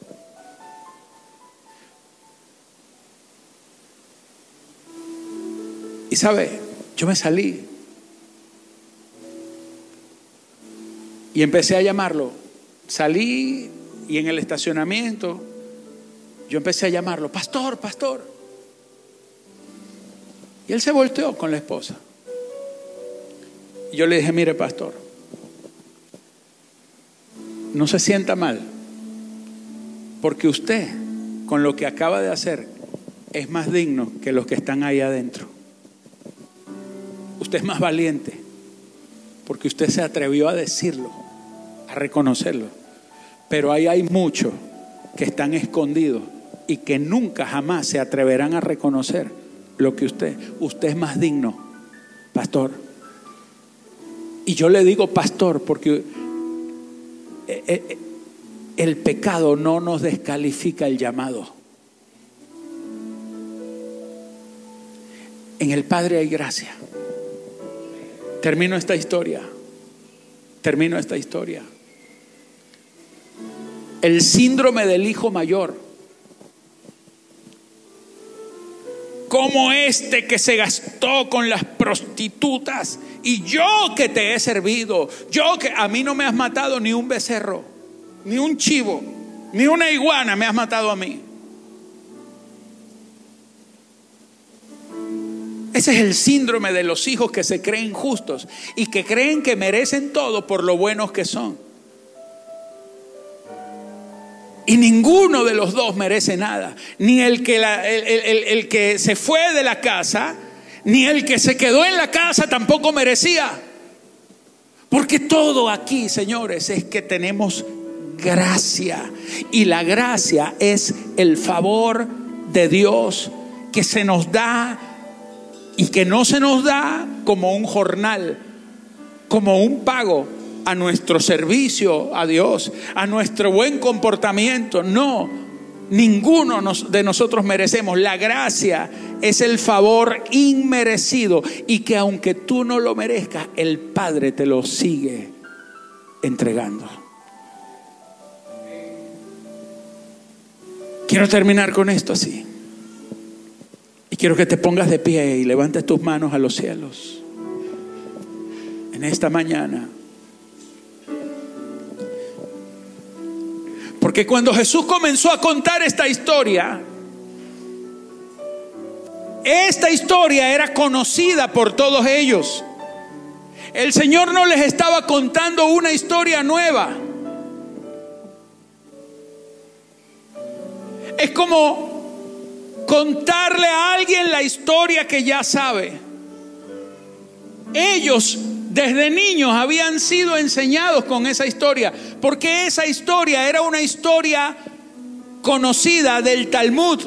Y sabe, yo me salí y empecé a llamarlo. Salí y en el estacionamiento yo empecé a llamarlo, pastor, pastor. Y él se volteó con la esposa. Y yo le dije, mire, pastor, no se sienta mal, porque usted, con lo que acaba de hacer, es más digno que los que están ahí adentro. Usted es más valiente, porque usted se atrevió a decirlo, a reconocerlo. Pero ahí hay muchos que están escondidos y que nunca jamás se atreverán a reconocer lo que usted, usted es más digno, pastor. Y yo le digo pastor porque el pecado no nos descalifica el llamado. En el Padre hay gracia. Termino esta historia. Termino esta historia. El síndrome del hijo mayor. Como este que se gastó con las prostitutas y yo que te he servido, yo que a mí no me has matado ni un becerro, ni un chivo, ni una iguana me has matado a mí. Ese es el síndrome de los hijos que se creen justos y que creen que merecen todo por lo buenos que son. Y ninguno de los dos merece nada. Ni el que, el que se fue de la casa, ni el que se quedó en la casa tampoco merecía. Porque todo aquí, señores, es que tenemos gracia. Y la gracia es el favor de Dios que se nos da y que no se nos da como un jornal, como un pago a nuestro servicio a Dios, a nuestro buen comportamiento. No, Ninguno de nosotros merecemos. La gracia es el favor inmerecido y que aunque tú no lo merezcas, el Padre te lo sigue entregando. Quiero terminar con esto así. Y quiero que te pongas de pie y levantes tus manos a los cielos. En esta mañana. Porque cuando Jesús comenzó a contar esta historia, esta historia era conocida por todos ellos. El Señor no les estaba contando una historia nueva. Es como contarle a alguien la historia que ya sabe. Ellos desde niños habían sido enseñados con esa historia, porque esa historia era una historia conocida del Talmud.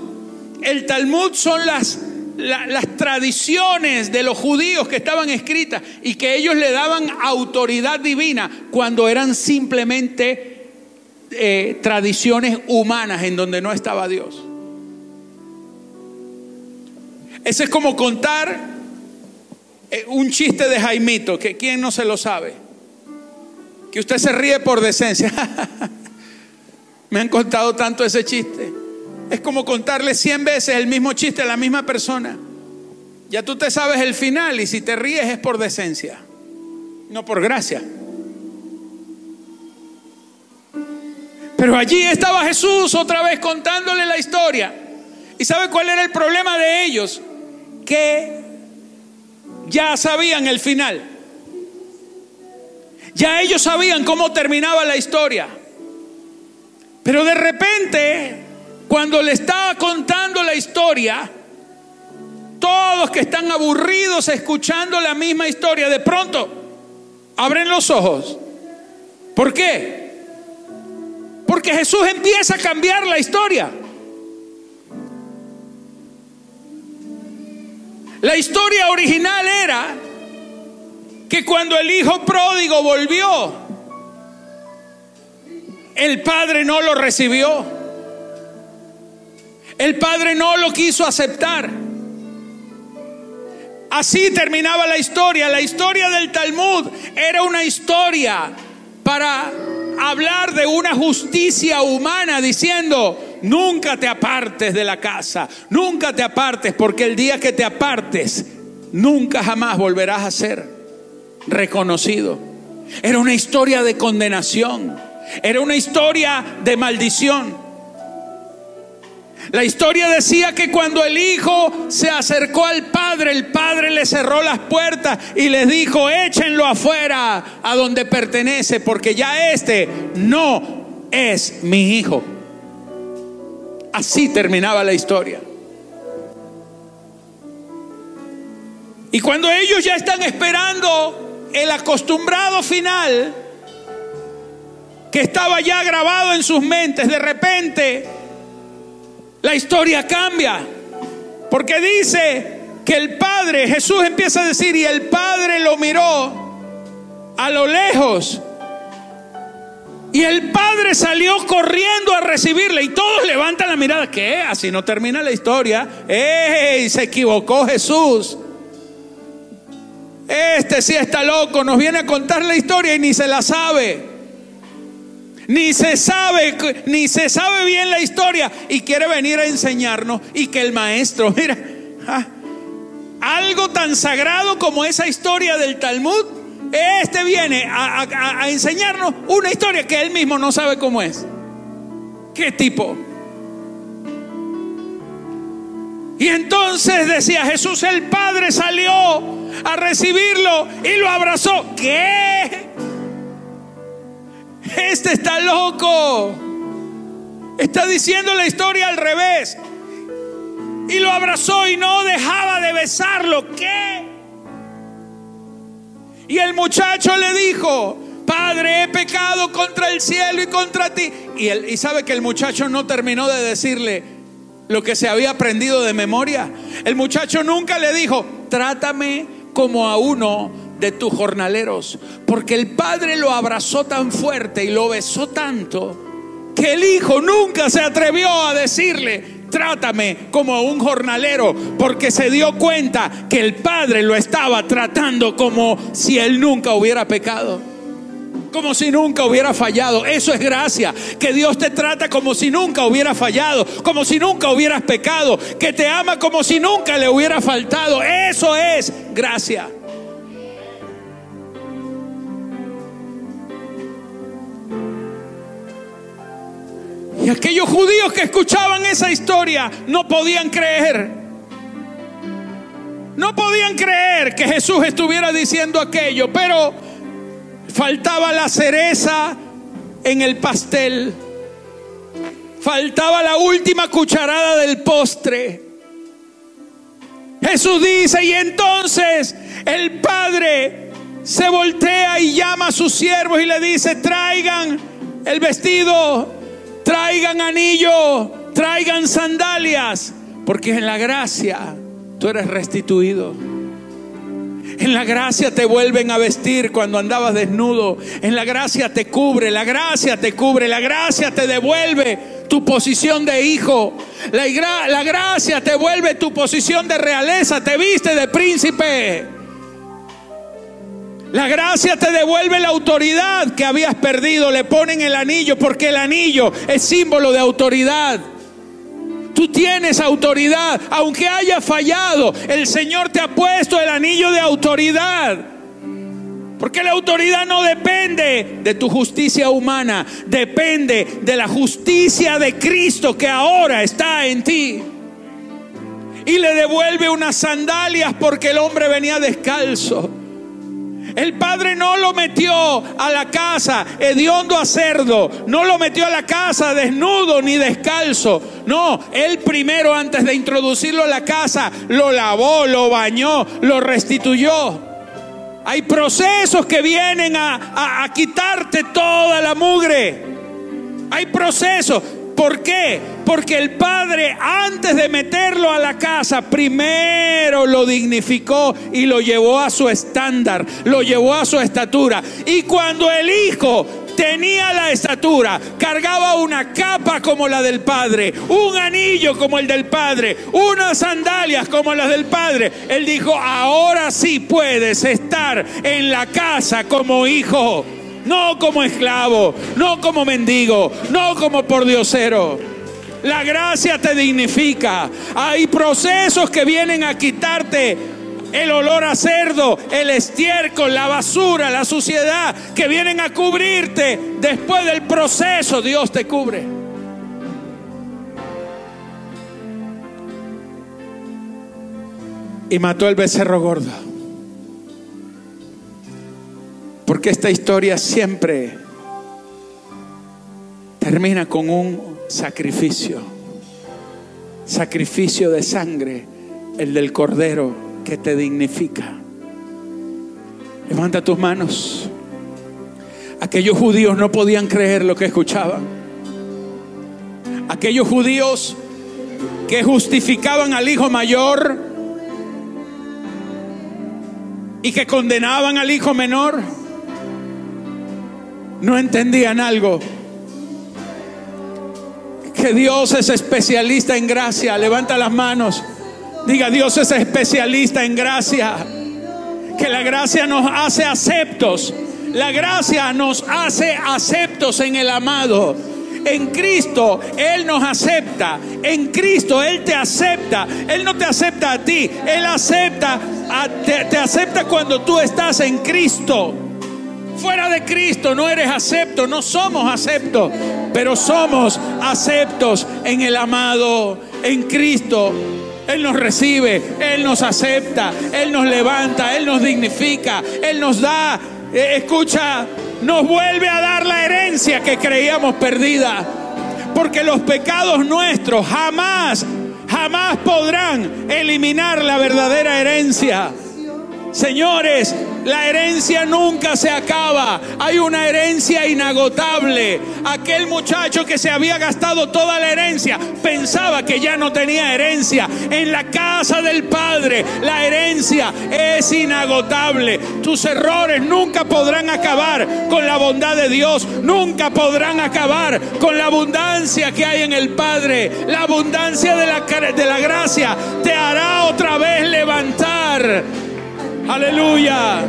El Talmud son las, las tradiciones de los judíos que estaban escritas y que ellos le daban autoridad divina cuando eran simplemente eh, tradiciones humanas en donde no estaba Dios. Ese es como contar eh, un chiste de Jaimito, que quién no se lo sabe. Que usted se ríe por decencia. Me han contado tanto ese chiste. Es como contarle cien veces el mismo chiste a la misma persona. Ya tú te sabes el final y si te ríes es por decencia, no por gracia. Pero allí estaba Jesús otra vez contándole la historia. ¿Y sabe cuál era el problema de ellos? Que ya sabían el final. Ya ellos sabían cómo terminaba la historia. Pero de repente, cuando le estaba contando la historia, Todos que están aburridos escuchando la misma historia, de pronto abren los ojos. ¿Por qué? Porque Jesús empieza a cambiar la historia. La historia original era que cuando el hijo pródigo volvió, el padre no lo recibió. El padre no lo quiso aceptar. Así terminaba la historia. La historia del Talmud era una historia para hablar de una justicia humana diciendo, nunca te apartes de la casa, nunca te apartes, porque el día que te apartes, nunca jamás volverás a ser reconocido. Era una historia de condenación, era una historia de maldición. La historia decía que cuando el hijo se acercó al padre, el padre le cerró las puertas y les dijo, échenlo afuera a donde pertenece, porque ya este no es mi hijo. Así terminaba la historia. Y cuando ellos ya están esperando el acostumbrado final, que estaba ya grabado en sus mentes, de repente la historia cambia. Porque dice que el Padre, Jesús empieza a decir, y el Padre lo miró a lo lejos y el padre salió corriendo a recibirle y todos levantan la mirada. ¿Qué? Así no termina la historia. ¡Ey! Se equivocó Jesús. Este sí está loco, nos viene a contar la historia y ni se la sabe. Ni se sabe, ni se sabe bien la historia y quiere venir a enseñarnos y que el maestro, mira, ah, algo tan sagrado como esa historia del Talmud, este viene a, enseñarnos una historia que él mismo no sabe cómo es. ¿Qué tipo? Y entonces decía Jesús, el Padre salió a recibirlo y lo abrazó. ¿Qué? Este está loco. Está diciendo la historia al revés. Y lo abrazó y no dejaba de besarlo. ¿Qué? Y el muchacho le dijo, Padre, he pecado contra el cielo y contra ti. Y, y sabe que el muchacho no terminó de decirle lo que se había aprendido de memoria. El muchacho nunca le dijo, trátame como a uno de tus jornaleros. Porque el padre lo abrazó tan fuerte y lo besó tanto que el hijo nunca se atrevió a decirle, trátame como a un jornalero, porque se dio cuenta que el Padre lo estaba tratando como si él nunca hubiera pecado. Como si nunca hubiera fallado. Eso es gracia. Que Dios te trata como si nunca hubiera fallado. Como si nunca hubieras pecado. Que te ama como si nunca le hubiera faltado. Eso es gracia. Aquellos judíos que escuchaban esa historia no podían creer. No podían creer que Jesús estuviera diciendo aquello, pero faltaba la cereza en el pastel. Faltaba la última cucharada del postre. Jesús dice, y entonces el Padre se voltea y llama a sus siervos y le dice, traigan el vestido traigan anillo, traigan sandalias, porque en la gracia tú eres restituido. En la gracia te vuelven a vestir cuando andabas desnudo. En la gracia te cubre, la gracia te cubre, la gracia te devuelve tu posición de hijo. La, la gracia te vuelve tu posición de realeza, te viste de príncipe. La gracia te devuelve la autoridad que habías perdido. Le ponen el anillo porque el anillo es símbolo de autoridad. Tú tienes autoridad. Aunque haya fallado, el Señor te ha puesto el anillo de autoridad. Porque la autoridad no depende de tu justicia humana, depende de la justicia de Cristo que ahora está en ti. Y le devuelve unas sandalias porque el hombre venía descalzo. El padre no lo metió a la casa hediondo a cerdo, no lo metió a la casa desnudo ni descalzo, No, él primero antes de introducirlo a la casa, lo lavó, lo bañó, lo restituyó. Hay procesos que vienen a, a quitarte toda la mugre. Hay procesos. ¿Por qué? Porque el padre antes de meterlo a la casa, primero lo dignificó y lo llevó a su estándar, lo llevó a su estatura. Y cuando el hijo tenía la estatura, cargaba una capa como la del Padre, un anillo como el del Padre, unas sandalias como las del Padre. Él dijo, ahora sí puedes estar en la casa como hijo, no como esclavo, no como mendigo, no como pordiosero. La gracia te dignifica. Hay procesos que vienen a quitarte el olor a cerdo, el estiércol, la basura, la suciedad que vienen a cubrirte. Después del proceso Dios te cubre. Y mató el becerro gordo. Porque esta historia siempre termina con un sacrificio. Sacrificio de sangre, el del cordero que te dignifica. Levanta tus manos. Aquellos judíos no podían creer lo que escuchaban. Aquellos judíos que justificaban al hijo mayor y que condenaban al hijo menor, no entendían algo. Que Dios es especialista en gracia. Levanta las manos. Diga, Dios es especialista en gracia. Que la gracia nos hace aceptos. La gracia nos hace aceptos en el amado. En Cristo Él nos acepta. En Cristo Él te acepta. Él no te acepta a ti. Él acepta, te, acepta cuando tú estás en Cristo. Fuera de Cristo no eres acepto, no somos aceptos, pero somos aceptos en el amado, en Cristo. Él nos recibe, Él nos acepta, Él nos levanta, Él nos dignifica, Él nos da, eh, escucha, nos vuelve a dar la herencia que creíamos perdida. Porque los pecados nuestros jamás, jamás podrán eliminar la verdadera herencia. Señores, la herencia nunca se acaba. Hay una herencia inagotable. Aquel muchacho que se había gastado toda la herencia pensaba que ya no tenía herencia. En la casa del Padre la herencia es inagotable. Tus errores nunca podrán acabar con la bondad de Dios. Nunca podrán acabar con la abundancia que hay en el Padre. La abundancia de la, de la gracia te hará otra vez levantar Aleluya.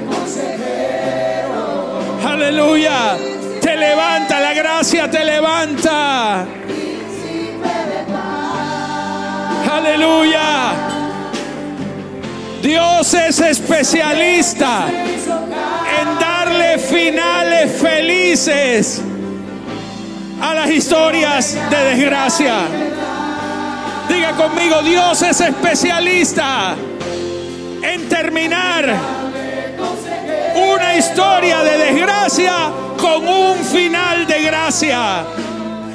Aleluya. Te levanta, la gracia te levanta. Aleluya. Dios es especialista en darle finales felices a las historias de desgracia. Diga conmigo, Dios es especialista terminar una historia de desgracia con un final de gracia.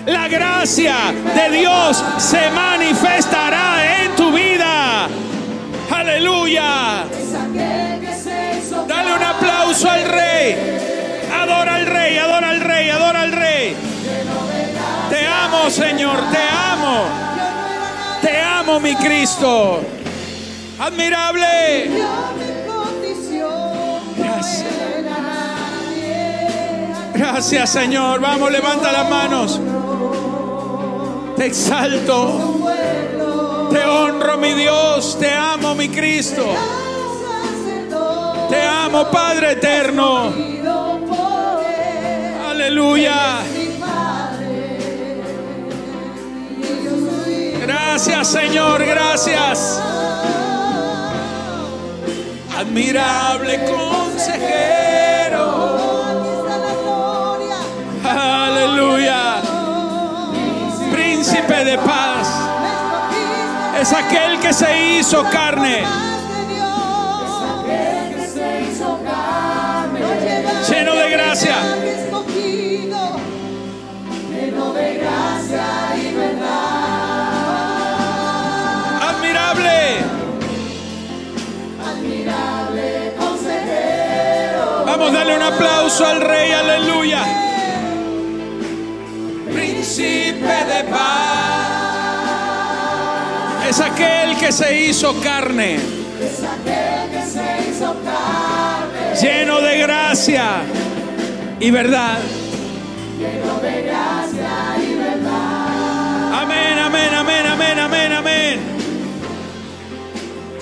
La gracia de Dios se manifestará en tu vida. Aleluya. Dale un aplauso al rey. Adora al rey, adora al rey, adora al rey. Te amo, Señor, te amo. Te amo, mi Cristo. Admirable. Gracias. Gracias, Señor. Vamos, levanta las manos. Te exalto. Te honro, mi Dios. Te amo, mi Cristo. Te amo, Padre eterno. Aleluya. Gracias, Señor. Gracias admirable consejero. Aleluya. Príncipe de paz. Es aquel que se hizo carne. Lleno de gracia. Darle un aplauso al Rey, aleluya. Príncipe de paz. Es aquel que se hizo carne.
Es aquel que se hizo carne.
Lleno de gracia y verdad.
Lleno de gracia y verdad.
Amén, amén, amén, amén, amén, amén.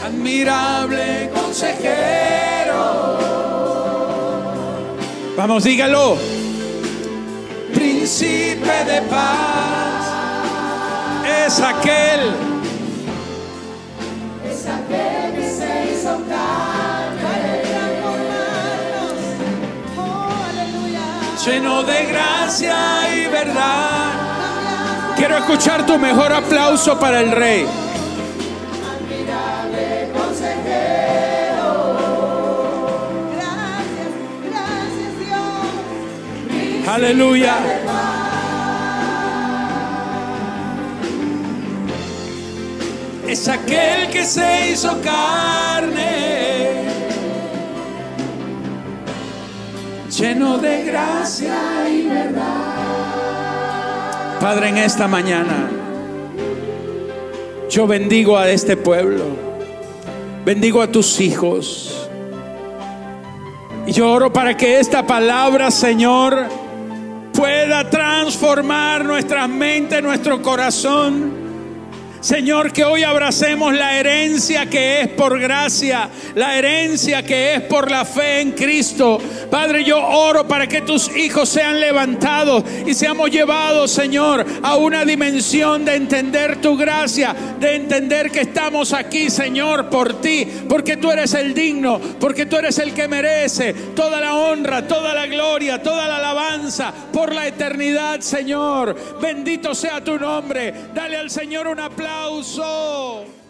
Admirable consejero. Vamos, dígalo. Príncipe de paz. Es aquel.
Es aquel que se hizo carne. Oh, aleluya.
lleno de gracia y verdad. Quiero escuchar tu mejor aplauso para el rey. Aleluya. Es aquel que se hizo carne, lleno de gracia y verdad. Padre, en esta mañana, yo bendigo a este pueblo, bendigo a tus hijos. Y yo oro para que esta palabra, Señor, pueda transformar nuestra mente, nuestro corazón. Señor, que hoy abracemos la herencia que es por gracia, la herencia que es por la fe en Cristo. Padre, yo oro para que tus hijos sean levantados y seamos llevados, Señor, a una dimensión de entender tu gracia, de entender que estamos aquí, Señor, por ti, porque tú eres el digno, porque tú eres el que merece toda la honra, toda la gloria, toda la alabanza por la eternidad, Señor. Bendito sea tu nombre. Dale al Señor un aplauso.